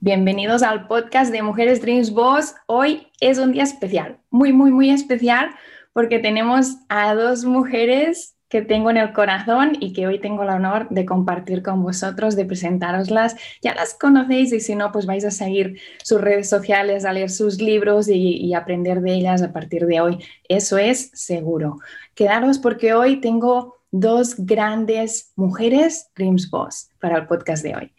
Bienvenidos al podcast de Mujeres Dreams Boss. Hoy es un día especial, muy, muy, muy especial, porque tenemos a dos mujeres que tengo en el corazón y que hoy tengo el honor de compartir con vosotros, de presentaroslas. Ya las conocéis y si no, pues vais a seguir sus redes sociales, a leer sus libros y, y aprender de ellas a partir de hoy. Eso es seguro. Quedaros porque hoy tengo dos grandes mujeres Dreams Boss para el podcast de hoy.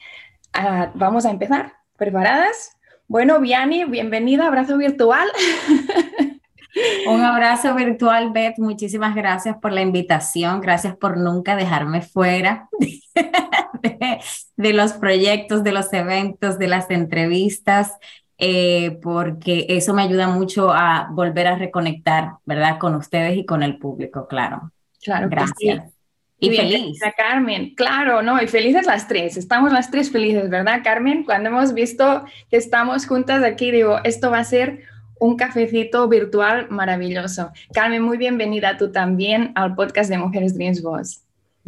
Uh, vamos a empezar. ¿Preparadas? Bueno, Viani, bienvenida, abrazo virtual. Un abrazo virtual, Beth. Muchísimas gracias por la invitación. Gracias por nunca dejarme fuera de, de los proyectos, de los eventos, de las entrevistas, eh, porque eso me ayuda mucho a volver a reconectar, ¿verdad? Con ustedes y con el público, claro. Claro, gracias. Y, feliz. Carmen, claro, no, y felices las tres, estamos las tres felices, ¿verdad, Carmen? Cuando hemos visto que estamos juntas aquí, digo, esto va a ser un cafecito virtual maravilloso. Carmen, muy bienvenida tú también al podcast de Mujeres Dreams Voz.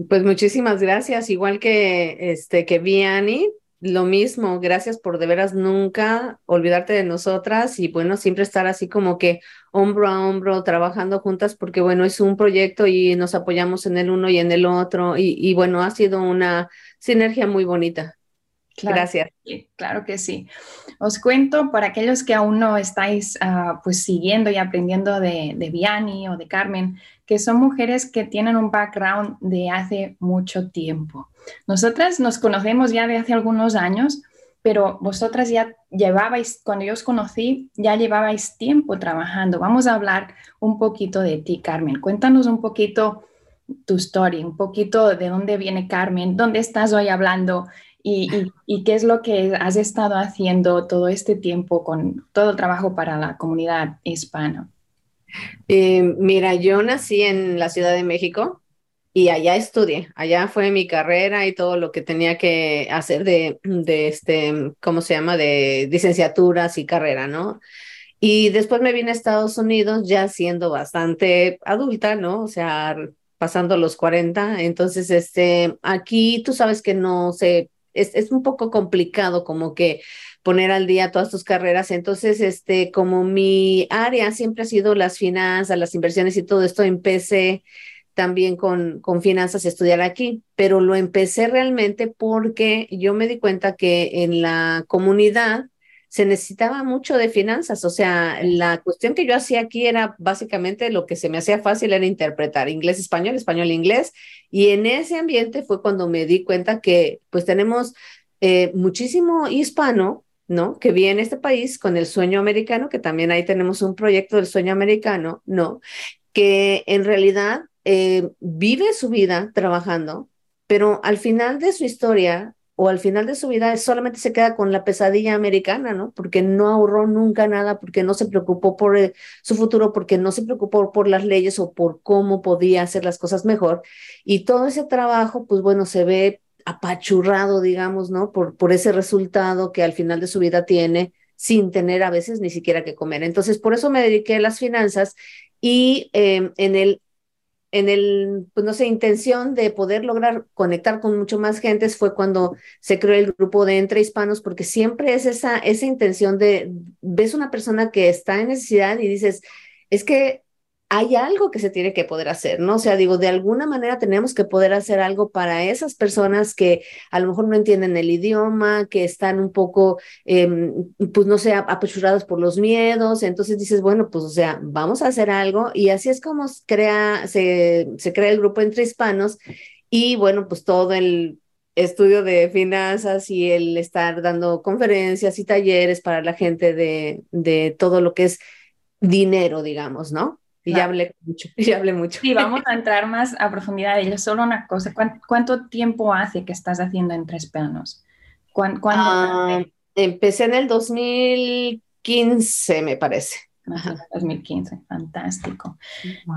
Pues muchísimas gracias, igual que este que Viani, lo mismo, gracias por de veras nunca olvidarte de nosotras y bueno, siempre estar así como que hombro a hombro trabajando juntas porque bueno, es un proyecto y nos apoyamos en el uno y en el otro y, y bueno, ha sido una sinergia muy bonita. Gracias. claro que sí. Os cuento para aquellos que aún no estáis uh, pues siguiendo y aprendiendo de, de Viani o de Carmen, que son mujeres que tienen un background de hace mucho tiempo. Nosotras nos conocemos ya de hace algunos años, pero vosotras ya llevabais, cuando yo os conocí, ya llevabais tiempo trabajando. Vamos a hablar un poquito de ti, Carmen. Cuéntanos un poquito tu historia, un poquito de dónde viene Carmen, dónde estás hoy hablando y, qué es lo que has estado haciendo todo este tiempo con todo el trabajo para la comunidad hispana. Eh, mira, yo nací en la Ciudad de México, y allá estudié, allá fue mi carrera y todo lo que tenía que hacer de, de este, ¿cómo se llama? De licenciaturas y carrera, ¿no? Y después me vine a Estados Unidos ya siendo bastante adulta, ¿no? O sea, pasando los 40. Entonces, este, aquí tú sabes que no sé, es, es un poco complicado como que poner al día todas tus carreras. Entonces, este, como mi área siempre ha sido las finanzas, las inversiones y todo esto, empecé también con, con finanzas estudiar aquí, pero lo empecé realmente porque yo me di cuenta que en la comunidad se necesitaba mucho de finanzas, o sea, la cuestión que yo hacía aquí era básicamente lo que se me hacía fácil era interpretar inglés, español, español, inglés, y en ese ambiente fue cuando me di cuenta que pues tenemos eh, muchísimo hispano, ¿no? Que viene en este país con el sueño americano, que también ahí tenemos un proyecto del sueño americano, ¿no? Que en realidad eh, vive su vida trabajando, pero al final de su historia o al final de su vida solamente se queda con la pesadilla americana, ¿no? Porque no ahorró nunca nada, porque no se preocupó por eh, su futuro, porque no se preocupó por las leyes o por cómo podía hacer las cosas mejor. Y todo ese trabajo, pues bueno, se ve apachurrado, digamos, ¿no? Por, ese resultado que al final de su vida tiene sin tener a veces ni siquiera que comer. Entonces, por eso me dediqué a las finanzas y eh, en el en el, pues no sé, intención de poder lograr conectar con mucho más gentes fue cuando se creó el grupo de Entre Hispanos, porque siempre es esa, esa intención de, ves una persona que está en necesidad y dices, es que hay algo que se tiene que poder hacer, ¿no? O sea, digo, de alguna manera tenemos que poder hacer algo para esas personas que a lo mejor no entienden el idioma, que están un poco, em, pues no sé, apachurradas por los miedos. Entonces dices, bueno, pues o sea, vamos a hacer algo y así es como crea, se, se crea el grupo entre hispanos y bueno, pues todo el estudio de finanzas y el estar dando conferencias y talleres para la gente de todo lo que es dinero, digamos, ¿no? Y ya hablé mucho, ya hablé mucho. Sí, vamos a entrar más a profundidad de ello. Solo una cosa, ¿cuánto, tiempo hace que estás haciendo en tres planos? ¿Cuándo, ah, empecé en el 2015, me parece. 2015, fantástico.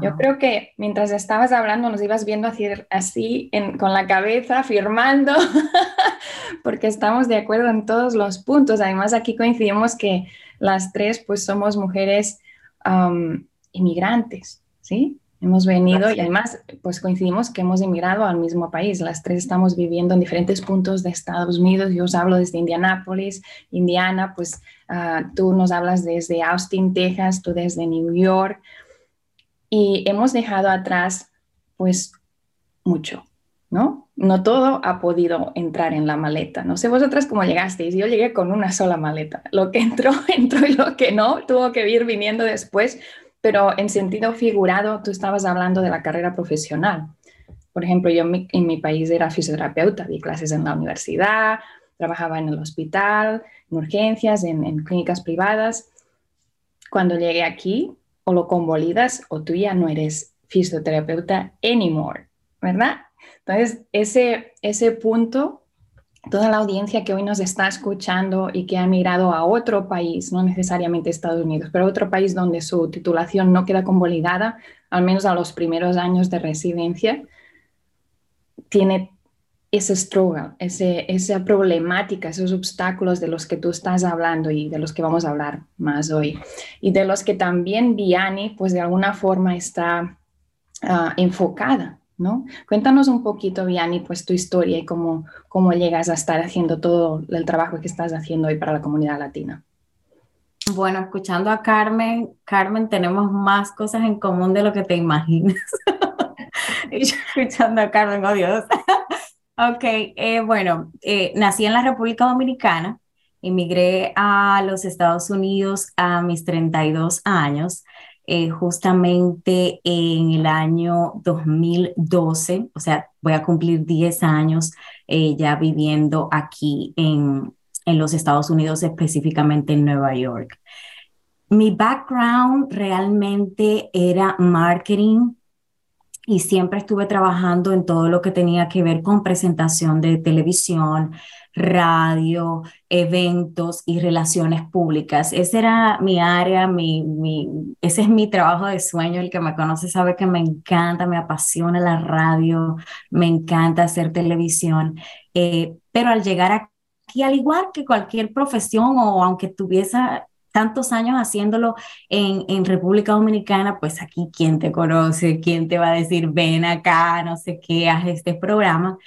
Yo creo que mientras estabas hablando nos ibas viendo así, así con la cabeza, firmando, porque estamos de acuerdo en todos los puntos. Además, aquí coincidimos que las tres pues somos mujeres inmigrantes, ¿sí? Hemos venido y además, pues coincidimos que hemos emigrado al mismo país. Las tres estamos viviendo en diferentes puntos de Estados Unidos. Yo os hablo desde Indianápolis, Indiana, pues ah, tú nos hablas desde Austin, Texas, tú desde New York. Y hemos dejado atrás, pues, mucho, ¿no? No todo ha podido entrar en la maleta. No sé vosotras cómo llegasteis. Yo llegué con una sola maleta. Lo que entró, entró y lo que no, tuvo que ir viniendo después pero en sentido figurado, tú estabas hablando de la carrera profesional. Por ejemplo, yo en mi, país era fisioterapeuta, di clases en la universidad, trabajaba en el hospital, en urgencias, en, clínicas privadas. Cuando llegué aquí, o lo convalidas o tú ya no eres fisioterapeuta anymore, ¿verdad? Entonces, ese, ese punto toda la audiencia que hoy nos está escuchando y que ha migrado a otro país, no necesariamente Estados Unidos, pero otro país donde su titulación no queda convalidada, al menos a los primeros años de residencia, tiene ese struggle, ese, esa problemática, esos obstáculos de los que tú estás hablando y de los que vamos a hablar más hoy. Y de los que también Vianney, pues de alguna forma está ah, enfocada ¿no? Cuéntanos un poquito, Vianney, pues tu historia y cómo, cómo llegas a estar haciendo todo el trabajo que estás haciendo hoy para la comunidad latina. Bueno, escuchando a Carmen, Carmen, tenemos más cosas en común de lo que te imaginas. y yo escuchando a Carmen, oh Dios. ok, eh, bueno, eh, nací en la República Dominicana, emigré a los Estados Unidos a mis 32 años. Eh, justamente en el año 2012, o sea, voy a cumplir 10 años eh, ya viviendo aquí en, en los Estados Unidos, específicamente en Nueva York. Mi background realmente era marketing y siempre estuve trabajando en todo lo que tenía que ver con presentación de televisión, radio, eventos y relaciones públicas. Ese era mi área, mi, ese es mi trabajo de sueño. El que me conoce sabe que me encanta, me apasiona la radio, me encanta hacer televisión. Eh, pero al llegar aquí, al igual que cualquier profesión o aunque tuviese tantos años haciéndolo en, en, República Dominicana, pues aquí quién te conoce, quién te va a decir, ven acá, no sé qué, haz este programa.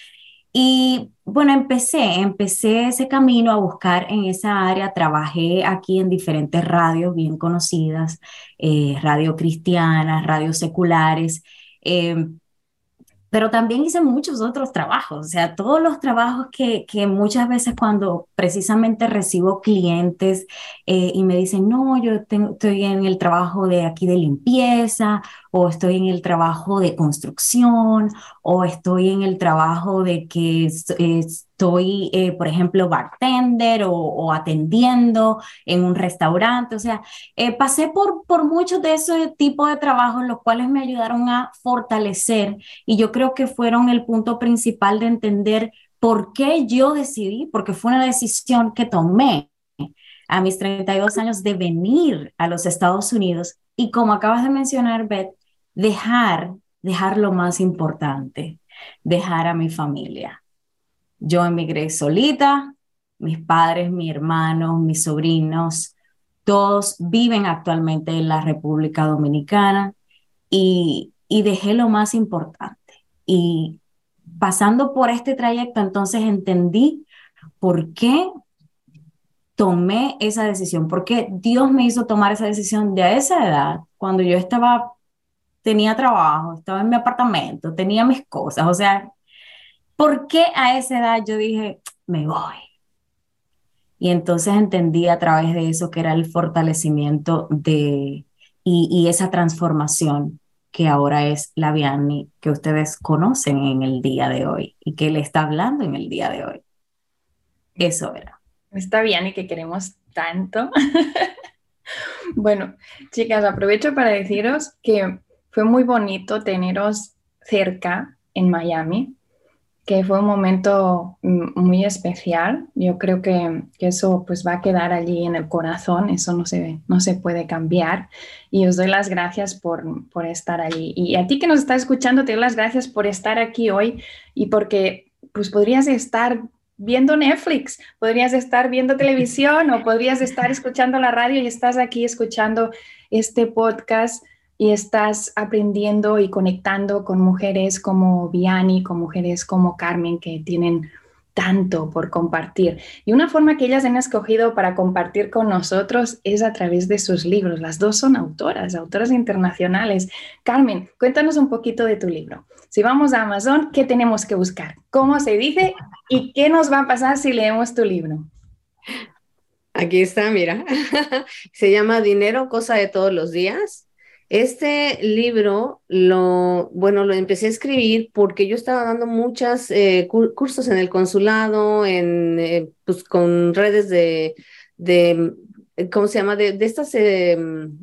Y bueno, empecé, empecé ese camino a buscar en esa área, trabajé aquí en diferentes radios bien conocidas, eh, radio cristianas, radios seculares, eh, pero también hice muchos otros trabajos, o sea, todos los trabajos que, que muchas veces cuando precisamente recibo clientes eh, y me dicen, no, yo estoy en el trabajo de aquí de limpieza, o estoy en el trabajo de construcción, o estoy en el trabajo de que estoy, eh, por ejemplo, bartender o, atendiendo en un restaurante. O sea, eh, pasé por, por muchos de esos tipos de trabajos, los cuales me ayudaron a fortalecer y yo creo que fueron el punto principal de entender por qué yo decidí, porque fue una decisión que tomé a mis 32 años de venir a los Estados Unidos y como acabas de mencionar, Beth, dejar, dejar lo más importante, dejar a mi familia. Yo emigré solita, mis padres, mi hermano, mis sobrinos, todos viven actualmente en la República Dominicana y, y dejé lo más importante. Y pasando por este trayecto, entonces entendí por qué tomé esa decisión, por qué Dios me hizo tomar esa decisión de esa edad, cuando yo estaba tenía trabajo, estaba en mi apartamento, tenía mis cosas, o sea, ¿por qué a esa edad yo dije, me voy? Y entonces entendí a través de eso que era el fortalecimiento de y, esa transformación que ahora es la Vianney que ustedes conocen en el día de hoy y que le está hablando en el día de hoy. Eso era. Esta Vianney que queremos tanto. bueno, chicas, aprovecho para deciros que fue muy bonito teneros cerca en Miami que fue un momento muy especial. Yo creo que, eso pues va a quedar allí en el corazón, eso no se, no se puede cambiar. Y os doy las gracias por, por estar allí. Y a ti que nos estás escuchando, te doy las gracias por estar aquí hoy y porque pues podrías estar viendo Netflix, podrías estar viendo televisión o podrías estar escuchando la radio y estás aquí escuchando este podcast y estás aprendiendo y conectando con mujeres como Viani, con mujeres como Carmen, que tienen tanto por compartir. Y una forma que ellas han escogido para compartir con nosotros es a través de sus libros. Las dos son autoras, autoras internacionales. Carmen, cuéntanos un poquito de tu libro. Si vamos a Amazon, ¿qué tenemos que buscar? ¿Cómo se dice? ¿Y qué nos va a pasar si leemos tu libro? Aquí está, mira. se llama Dinero, cosa de todos los días este libro lo, bueno, lo empecé a escribir porque yo estaba dando muchos eh, cursos en el consulado, en, eh, pues con redes de, de, ¿cómo se llama? De, estas, em,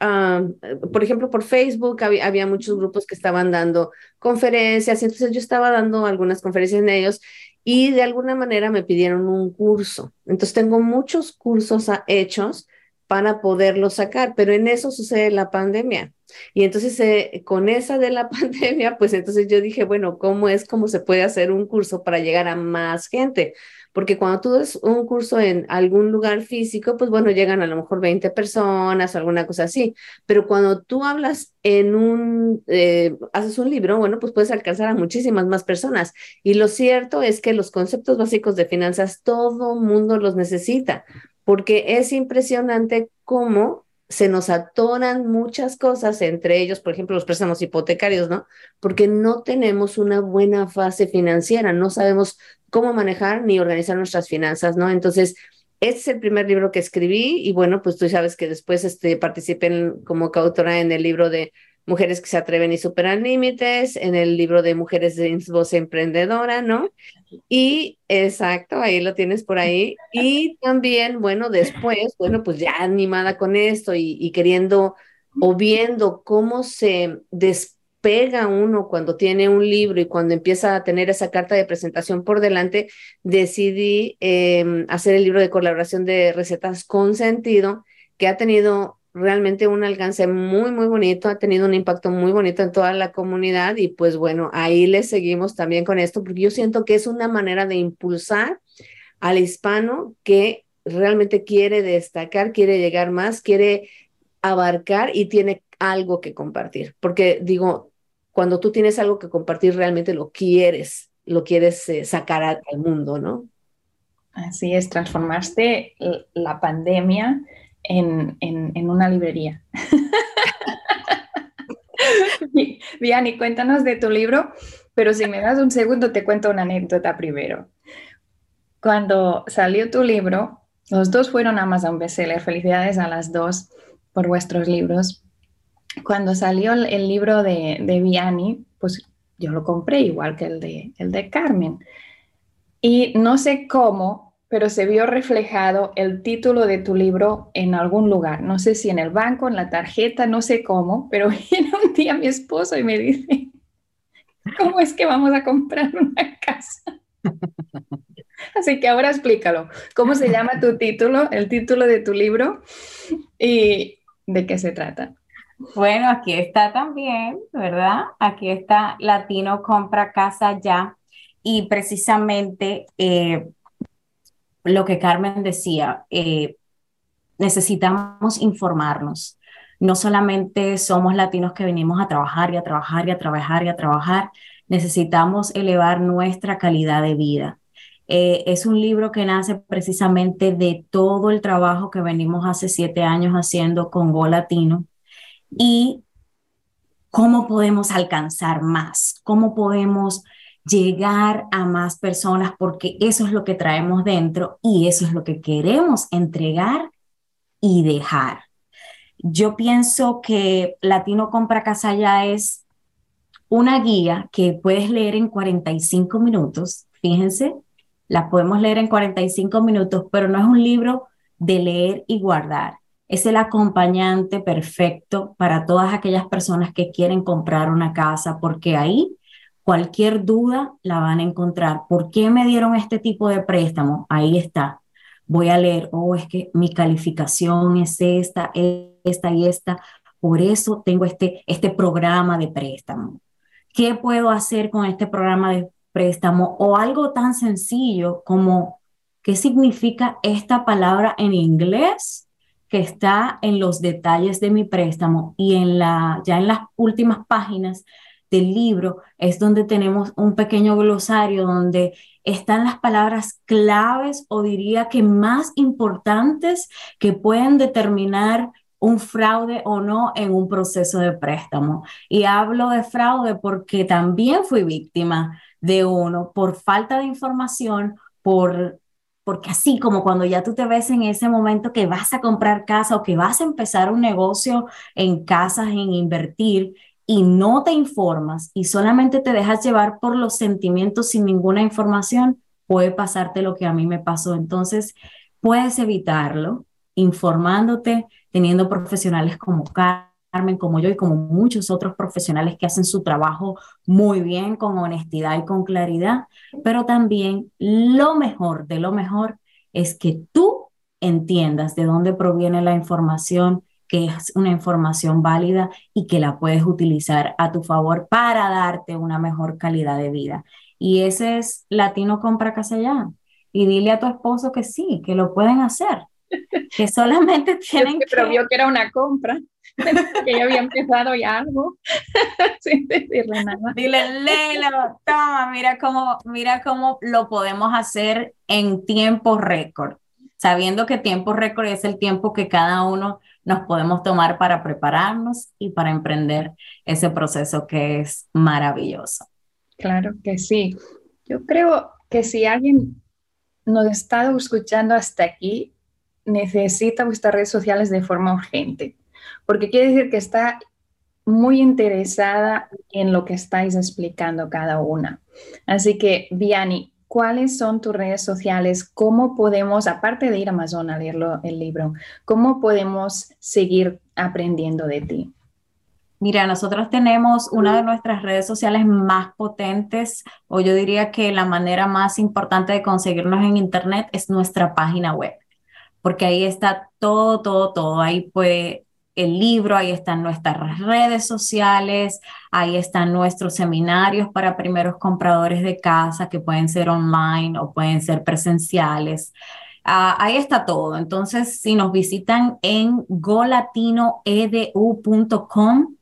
ah, por ejemplo, por Facebook había, había, muchos grupos que estaban dando conferencias, entonces yo estaba dando algunas conferencias en ellos y de alguna manera me pidieron un curso. Entonces tengo muchos cursos hechos para poderlo sacar, pero en eso sucede la pandemia. Y entonces eh, con esa de la pandemia, pues entonces yo dije, bueno, ¿cómo es cómo se puede hacer un curso para llegar a más gente? Porque cuando tú das un curso en algún lugar físico, pues bueno, llegan a lo mejor 20 personas o alguna cosa así. Pero cuando tú hablas en un, eh, haces un libro, bueno, pues puedes alcanzar a muchísimas más personas. Y lo cierto es que los conceptos básicos de finanzas, todo mundo los necesita porque es impresionante cómo se nos atoran muchas cosas, entre ellos, por ejemplo, los préstamos hipotecarios, ¿no? Porque no tenemos una buena fase financiera, no sabemos cómo manejar ni organizar nuestras finanzas, ¿no? Entonces, este es el primer libro que escribí y bueno, pues tú sabes que después este, participé como coautora en el libro de Mujeres que se atreven y superan límites, en el libro de Mujeres de Voz Emprendedora, ¿no? Y exacto, ahí lo tienes por ahí. Y también, bueno, después, bueno, pues ya animada con esto y, queriendo o viendo cómo se despega uno cuando tiene un libro y cuando empieza a tener esa carta de presentación por delante, decidí em, hacer el libro de colaboración de recetas con sentido, que ha tenido realmente un alcance muy, muy bonito, ha tenido un impacto muy bonito en toda la comunidad y pues bueno, ahí le seguimos también con esto, porque yo siento que es una manera de impulsar al hispano que realmente quiere destacar, quiere llegar más, quiere abarcar y tiene algo que compartir, porque digo, cuando tú tienes algo que compartir, realmente lo quieres, lo quieres eh, sacar al mundo, ¿no? Así es, transformaste la pandemia en, una librería. Viani, cuéntanos de tu libro, pero si me das un segundo te cuento una anécdota primero. Cuando salió tu libro, los dos fueron Amazon bestseller. Felicidades a las dos por vuestros libros. Cuando salió el, libro de, de Viani, pues yo lo compré igual que el de, el de Carmen. Y no sé cómo, pero se vio reflejado el título de tu libro en algún lugar. No sé si en el banco, en la tarjeta, no sé cómo, pero viene un día mi esposo y me dice, ¿cómo es que vamos a comprar una casa? Así que ahora explícalo. ¿Cómo se llama tu título, el título de tu libro y de qué se trata? Bueno, aquí está también, ¿verdad? Aquí está Latino Compra Casa Ya. Y precisamente eh, lo que Carmen decía, eh, necesitamos informarnos. No solamente somos latinos que venimos a trabajar y a trabajar y a trabajar y a trabajar, necesitamos elevar nuestra calidad de vida. Eh, es un libro que nace precisamente de todo el trabajo que venimos hace siete años haciendo con Go Latino y cómo podemos alcanzar más, cómo podemos llegar a más personas, porque eso es lo que traemos dentro y eso es lo que queremos entregar y dejar. Yo pienso que Latino Compra Casa ya es una guía que puedes leer en 45 minutos, fíjense, la podemos leer en 45 minutos, pero no es un libro de leer y guardar. Es el acompañante perfecto para todas aquellas personas que quieren comprar una casa, porque ahí cualquier duda la van a encontrar. ¿Por qué me dieron este tipo de préstamo? Ahí está. Voy a leer, oh, es que mi calificación es esta, esta y esta. Por eso tengo este, este programa de préstamo. ¿Qué puedo hacer con este programa de préstamo? O algo tan sencillo como, ¿qué significa esta palabra en inglés? que está en los detalles de mi préstamo y en la, ya en las últimas páginas del libro es donde tenemos un pequeño glosario donde están las palabras claves o diría que más importantes que pueden determinar un fraude o no en un proceso de préstamo. Y hablo de fraude porque también fui víctima de uno por falta de información, por porque así como cuando ya tú te ves en ese momento que vas a comprar casa o que vas a empezar un negocio en casas, en invertir, y no te informas y solamente te dejas llevar por los sentimientos sin ninguna información, puede pasarte lo que a mí me pasó. Entonces, puedes evitarlo informándote, teniendo profesionales como Carmen, como yo y como muchos otros profesionales que hacen su trabajo muy bien, con honestidad y con claridad, pero también lo mejor de lo mejor es que tú entiendas de dónde proviene la información, que es una información válida y que la puedes utilizar a tu favor para darte una mejor calidad de vida. Y ese es Latino Compra Ya. Y dile a tu esposo que sí, que lo pueden hacer que solamente tienen que... Pero vio que era una compra, que yo había empezado ya algo, sin decirle nada. Dile, léelo, toma, mira cómo, mira cómo lo podemos hacer en tiempo récord, sabiendo que tiempo récord es el tiempo que cada uno nos podemos tomar para prepararnos y para emprender ese proceso que es maravilloso. Claro que sí. Yo creo que si alguien nos está escuchando hasta aquí, necesita vuestras redes sociales de forma urgente, porque quiere decir que está muy interesada en lo que estáis explicando cada una. Así que, Viani, ¿cuáles son tus redes sociales? ¿Cómo podemos, aparte de ir a Amazon a leerlo, el libro, cómo podemos seguir aprendiendo de ti? Mira, nosotros tenemos una de nuestras redes sociales más potentes, o yo diría que la manera más importante de conseguirnos en Internet es nuestra página web porque ahí está todo, todo, todo. Ahí puede el libro, ahí están nuestras redes sociales, ahí están nuestros seminarios para primeros compradores de casa que pueden ser online o pueden ser presenciales. Ah, ahí está todo. Entonces, si nos visitan en golatinoedu.com,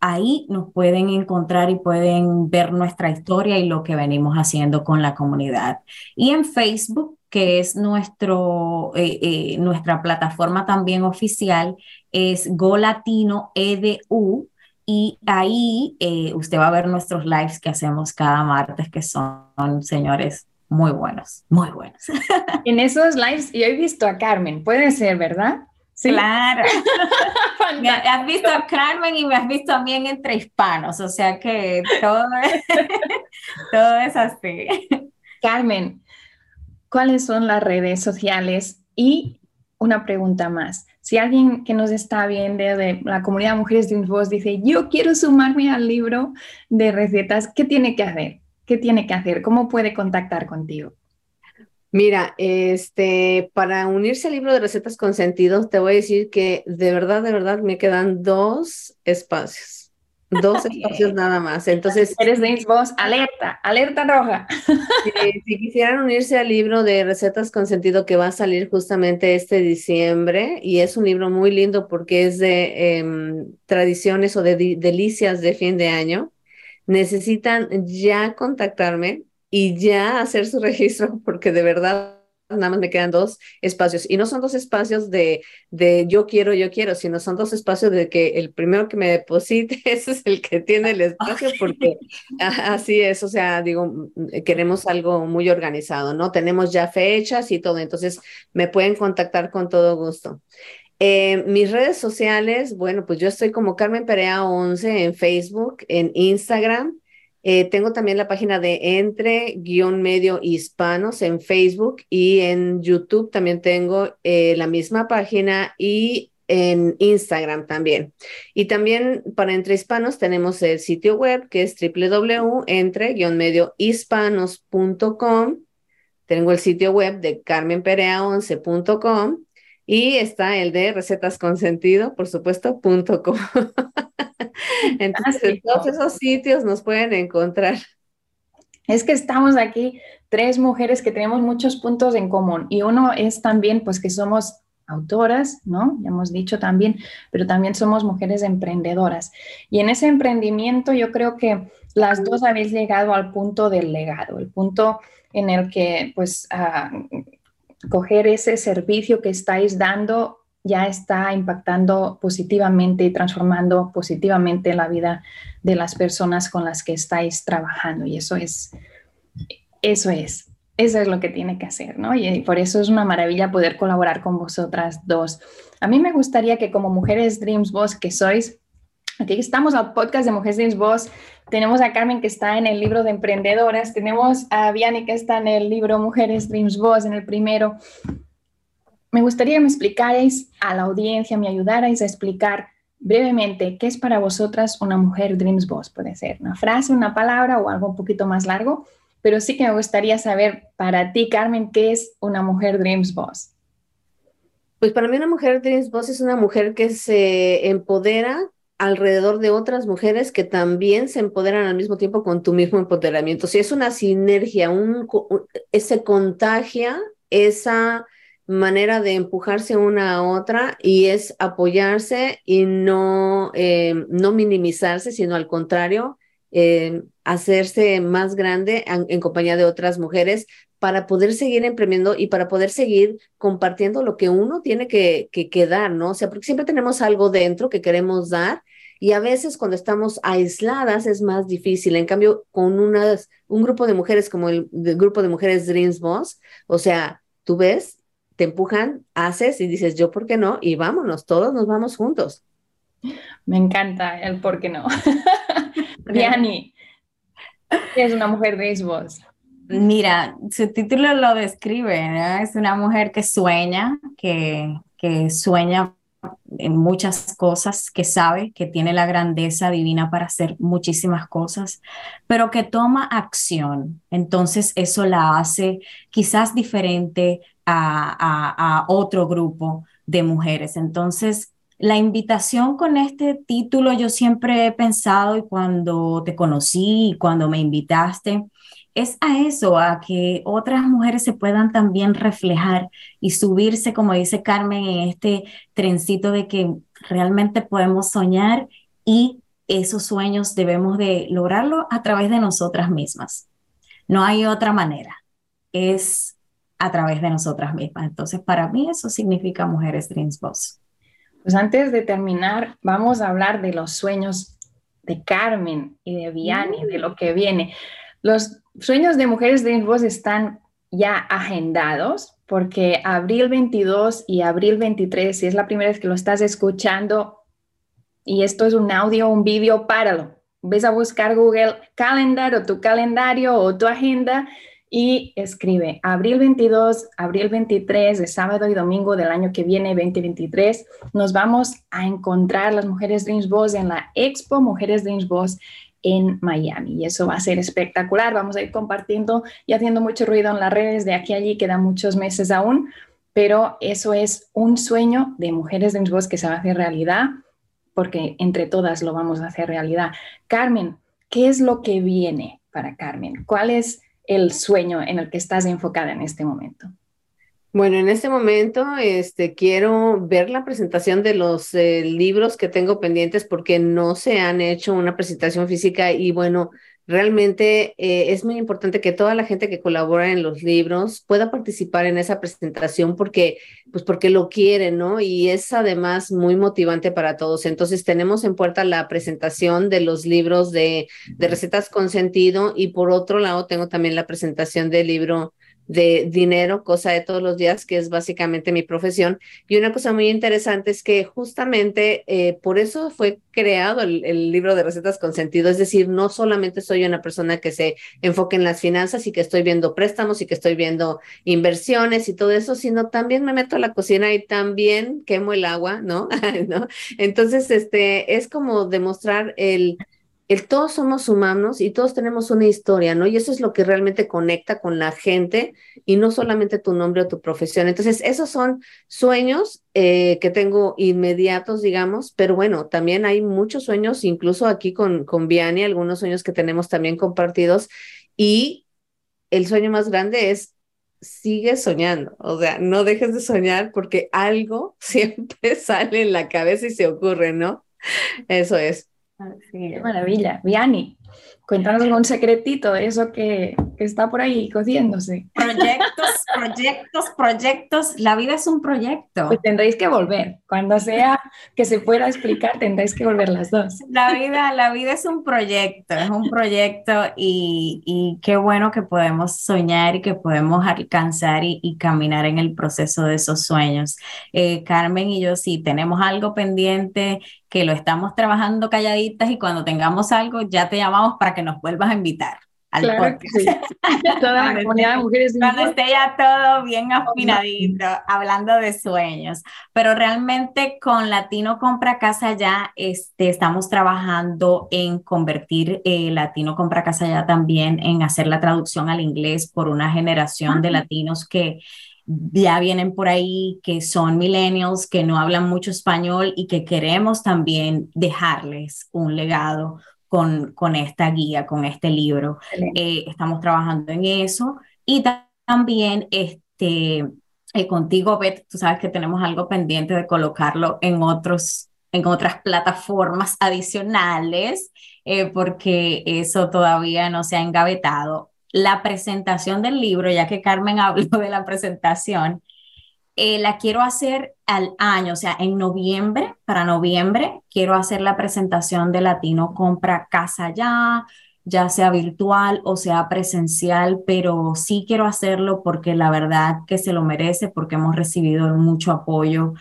ahí nos pueden encontrar y pueden ver nuestra historia y lo que venimos haciendo con la comunidad. Y en Facebook que es nuestro, eh, eh, nuestra plataforma también oficial, es GoLatino EDU. Y ahí eh, usted va a ver nuestros lives que hacemos cada martes, que son, señores, muy buenos, muy buenos. En esos lives yo he visto a Carmen, puede ser, ¿verdad? Sí. Claro. has visto a Carmen y me has visto también Entre Hispanos, o sea que todo, todo es así. Carmen, cuáles son las redes sociales y una pregunta más. Si alguien que nos está viendo de la comunidad Mujeres de Voz dice, yo quiero sumarme al libro de recetas, ¿qué tiene que hacer? ¿Qué tiene que hacer? ¿Cómo puede contactar contigo? Mira, este, para unirse al libro de recetas con sentido, te voy a decir que de verdad, de verdad me quedan dos espacios. Dos espacios nada más. Entonces. Eres de voz, alerta, alerta roja. Si, quisieran unirse al libro de recetas con sentido que va a salir justamente este diciembre, y es un libro muy lindo porque es de em, tradiciones o de delicias de fin de año, necesitan ya contactarme y ya hacer su registro porque de verdad nada más me quedan dos espacios. Y no son dos espacios de, de yo quiero, yo quiero, sino son dos espacios de que el primero que me deposite, ese es el que tiene el espacio, porque así es, o sea, digo, queremos algo muy organizado, ¿no? Tenemos ya fechas y todo, entonces me pueden contactar con todo gusto. Eh, mis redes sociales, bueno, pues yo estoy como Carmen Perea 11 en Facebook, en Instagram. Eh, tengo también la página de Entre-Medio Hispanos en Facebook y en YouTube también tengo eh, la misma página y en Instagram también. Y también para Entre Hispanos tenemos el sitio web que es www.entre-mediohispanos.com. Tengo el sitio web de carmenperea11.com y está el de recetas por supuesto, punto com. Entonces, en todos esos sitios nos pueden encontrar. Es que estamos aquí tres mujeres que tenemos muchos puntos en común y uno es también pues que somos autoras, ¿no? Ya hemos dicho también, pero también somos mujeres emprendedoras. Y en ese emprendimiento yo creo que las dos habéis llegado al punto del legado, el punto en el que pues ah, coger ese servicio que estáis dando ya está impactando positivamente y transformando positivamente la vida de las personas con las que estáis trabajando. Y eso es, eso es, eso es lo que tiene que hacer, ¿no? Y por eso es una maravilla poder colaborar con vosotras dos. A mí me gustaría que como mujeres Dreams Boss que sois, aquí estamos al podcast de Mujeres Dreams Boss, tenemos a Carmen que está en el libro de emprendedoras, tenemos a Vianney que está en el libro Mujeres Dreams Boss, en el primero. Me gustaría que me explicarais a la audiencia, me ayudarais a explicar brevemente qué es para vosotras una mujer Dreams Boss. Puede ser una frase, una palabra o algo un poquito más largo, pero sí que me gustaría saber para ti, Carmen, qué es una mujer Dreams Boss. Pues para mí una mujer Dreams Boss es una mujer que se empodera alrededor de otras mujeres que también se empoderan al mismo tiempo con tu mismo empoderamiento. Si es una sinergia, un, se contagia esa manera de empujarse una a otra y es apoyarse y no, eh, no minimizarse, sino al contrario, eh, hacerse más grande en, compañía de otras mujeres para poder seguir emprendiendo y para poder seguir compartiendo lo que uno tiene que, que, dar, ¿no? O sea, porque siempre tenemos algo dentro que queremos dar y a veces cuando estamos aisladas es más difícil. En cambio, con unas, un grupo de mujeres como el, grupo de mujeres Dreams Boss, o sea, tú ves, te empujan, haces y dices, yo, ¿por qué no? Y vámonos, todos nos vamos juntos. Me encanta el por qué no. Diani, es una mujer Dreams Boss? Mira, su título lo describe, ¿no? es una mujer que sueña, que, que sueña en muchas cosas, que sabe que tiene la grandeza divina para hacer muchísimas cosas, pero que toma acción. Entonces eso la hace quizás diferente a, otro grupo de mujeres. Entonces, la invitación con este título yo siempre he pensado y cuando te conocí y cuando me invitaste, es a eso, a que otras mujeres se puedan también reflejar y subirse, como dice Carmen, en este trencito de que realmente podemos soñar y esos sueños debemos de lograrlo a través de nosotras mismas. No hay otra manera, es a través de nosotras mismas. Entonces, para mí eso significa Mujeres Dreams Boss. Pues antes de terminar, vamos a hablar de los sueños de Carmen y de Vianney, de lo que viene. Los sueños de Mujeres de Voz están ya agendados porque abril 22 y abril 23, si es la primera vez que lo estás escuchando y esto es un audio un vídeo, páralo. Ves a buscar Google Calendar o tu calendario o tu agenda y escribe abril 22, abril 23, de sábado y domingo del año que viene, 2023. Nos vamos a encontrar las Mujeres Dreams Boss en la Expo Mujeres Dreams Boss en Miami. Y eso va a ser espectacular. Vamos a ir compartiendo y haciendo mucho ruido en las redes de aquí a allí, quedan muchos meses aún, pero eso es un sueño de Mujeres de Voz que se va a hacer realidad, porque entre todas lo vamos a hacer realidad. Carmen, ¿qué es lo que viene para Carmen? ¿Cuál es el sueño en el que estás enfocada en este momento? Bueno, en este momento este, quiero ver la presentación de los eh, libros que tengo pendientes porque no se han hecho una presentación física y bueno, realmente eh, es muy importante que toda la gente que colabora en los libros pueda participar en esa presentación porque, pues porque lo quiere, ¿no? Y es además muy motivante para todos. Entonces tenemos en puerta la presentación de los libros de, de recetas con sentido y por otro lado tengo también la presentación del libro de dinero, cosa de todos los días, que es básicamente mi profesión. Y una cosa muy interesante es que justamente eh, por eso fue creado el, libro de recetas con sentido, es decir, no solamente soy una persona que se enfoque en las finanzas y que estoy viendo préstamos y que estoy viendo inversiones y todo eso, sino también me meto a la cocina y también quemo el agua, ¿no? ¿no? Entonces, este, es como demostrar el el todos somos humanos y todos tenemos una historia, ¿no? Y eso es lo que realmente conecta con la gente y no solamente tu nombre o tu profesión. Entonces, esos son sueños eh, que tengo inmediatos, digamos, pero bueno, también hay muchos sueños, incluso aquí con, con Vianney, algunos sueños que tenemos también compartidos y el sueño más grande es sigue soñando, o sea, no dejes de soñar porque algo siempre sale en la cabeza y se ocurre, ¿no? Eso es. Qué maravilla. Viani, cuéntanos un secretito de eso que, que, está por ahí cociéndose. Proyectos, proyectos, proyectos. La vida es un proyecto. Pues tendréis que volver. Cuando sea que se pueda explicar, tendréis que volver las dos. La vida, la vida es un proyecto, es un proyecto y, y qué bueno que podemos soñar y que podemos alcanzar y, y caminar en el proceso de esos sueños. Eh, Carmen y yo sí tenemos algo pendiente que lo estamos trabajando calladitas y cuando tengamos algo ya te llamamos para que nos vuelvas a invitar al claro Toda la comunidad de mujeres. Cuando esté ya todo bien afinadito, hablando de sueños. Pero realmente con Latino Compra Casa ya este, estamos trabajando en convertir eh, Latino Compra Casa ya también en hacer la traducción al inglés por una generación de latinos que ya vienen por ahí, que son millennials, que no hablan mucho español y que queremos también dejarles un legado con, con esta guía, con este libro. Eh, estamos trabajando en eso. Y también este, eh, contigo, Beth, tú sabes que tenemos algo pendiente de colocarlo en otros en otras plataformas adicionales, eh, porque eso todavía no se ha engavetado. La presentación del libro, ya que Carmen habló de la presentación, eh, la quiero hacer al año, o sea, en noviembre, para noviembre, quiero hacer la presentación de Latino Compra Casa Ya, ya sea virtual o sea presencial, pero sí quiero hacerlo porque la verdad que se lo merece, porque hemos recibido mucho apoyo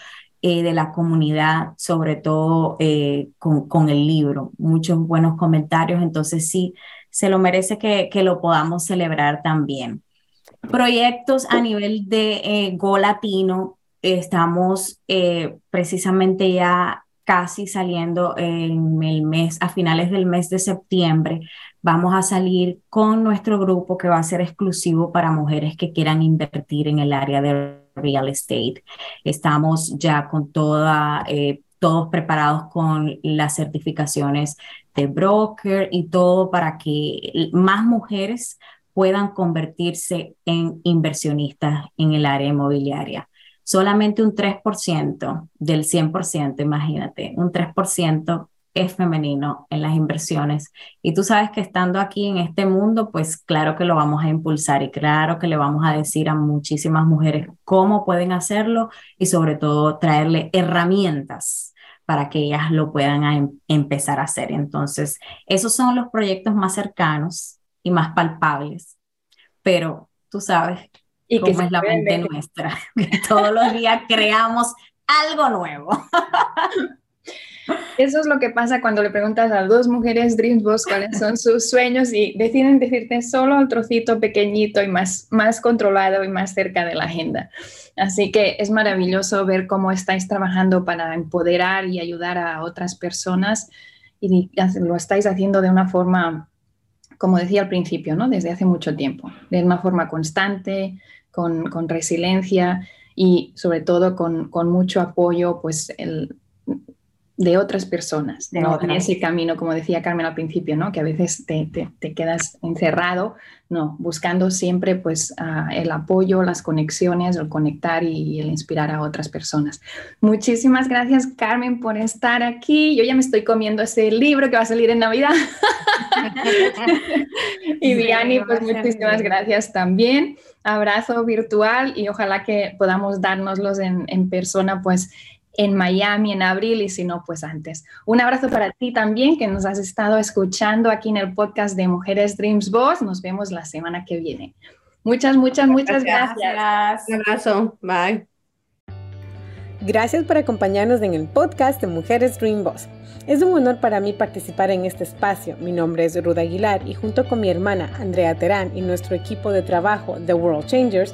eh, de la comunidad, sobre todo eh, con, con, el libro, muchos buenos comentarios, entonces sí, se lo merece que, que lo podamos celebrar también. Proyectos a nivel de eh, Go Latino, estamos eh, precisamente ya casi saliendo en el mes, a finales del mes de septiembre, vamos a salir con nuestro grupo que va a ser exclusivo para mujeres que quieran invertir en el área de real estate. Estamos ya con toda, eh, todos preparados con las certificaciones de broker y todo para que más mujeres puedan convertirse en inversionistas en el área inmobiliaria. Solamente un 3% del 100%, imagínate, un 3% es femenino en las inversiones. Y tú sabes que estando aquí en este mundo, pues claro que lo vamos a impulsar y claro que le vamos a decir a muchísimas mujeres cómo pueden hacerlo y sobre todo traerle herramientas para que ellas lo puedan em, empezar a hacer. Entonces, esos son los proyectos más cercanos y más palpables, pero tú sabes y cómo es la mente nuestra, que todos los días creamos algo nuevo. Eso es lo que pasa cuando le preguntas a dos mujeres Dreams Boss cuáles son sus sueños y deciden decirte solo el trocito pequeñito y más, más controlado y más cerca de la agenda. Así que es maravilloso ver cómo estáis trabajando para empoderar y ayudar a otras personas y lo estáis haciendo de una forma, como decía al principio, ¿no? desde hace mucho tiempo, de una forma constante, con, con resiliencia y sobre todo con, con mucho apoyo, pues el, de otras personas, de no en ese camino, como decía Carmen al principio, ¿no? que a veces te, te, quedas encerrado, no, buscando siempre pues ah, el apoyo, las conexiones, el conectar y, el inspirar a otras personas. Muchísimas gracias Carmen por estar aquí. Yo ya me estoy comiendo ese libro que va a salir en Navidad. y Diani, pues muchísimas gracias también. Abrazo virtual y ojalá que podamos dárnoslos en, en persona pues en Miami en abril y si no, pues antes. Un abrazo para ti también que nos has estado escuchando aquí en el podcast de Mujeres Dreams Boss. Nos vemos la semana que viene. Muchas, muchas, muchas gracias. Un abrazo. Bye. Gracias por acompañarnos en el podcast de Mujeres Dream Boss. Es un honor para mí participar en este espacio. Mi nombre es Ruda Aguilar y junto con mi hermana Andrea Terán y nuestro equipo de trabajo The World Changers,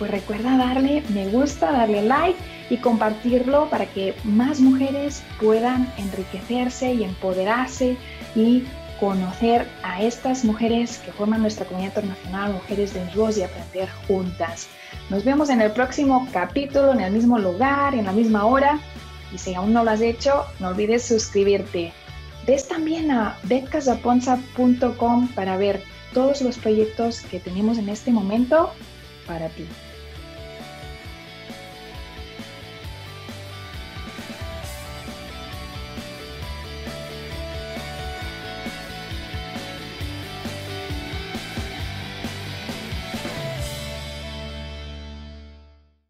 pues recuerda darle me gusta, darle like y compartirlo para que más mujeres puedan enriquecerse y empoderarse y conocer a estas mujeres que forman nuestra comunidad internacional, Mujeres de Voz y aprender juntas. Nos vemos en el próximo capítulo, en el mismo lugar, en la misma hora. Y si aún no lo has hecho, no olvides suscribirte. Ves también a betcasaponza.com para ver todos los proyectos que tenemos en este momento para ti.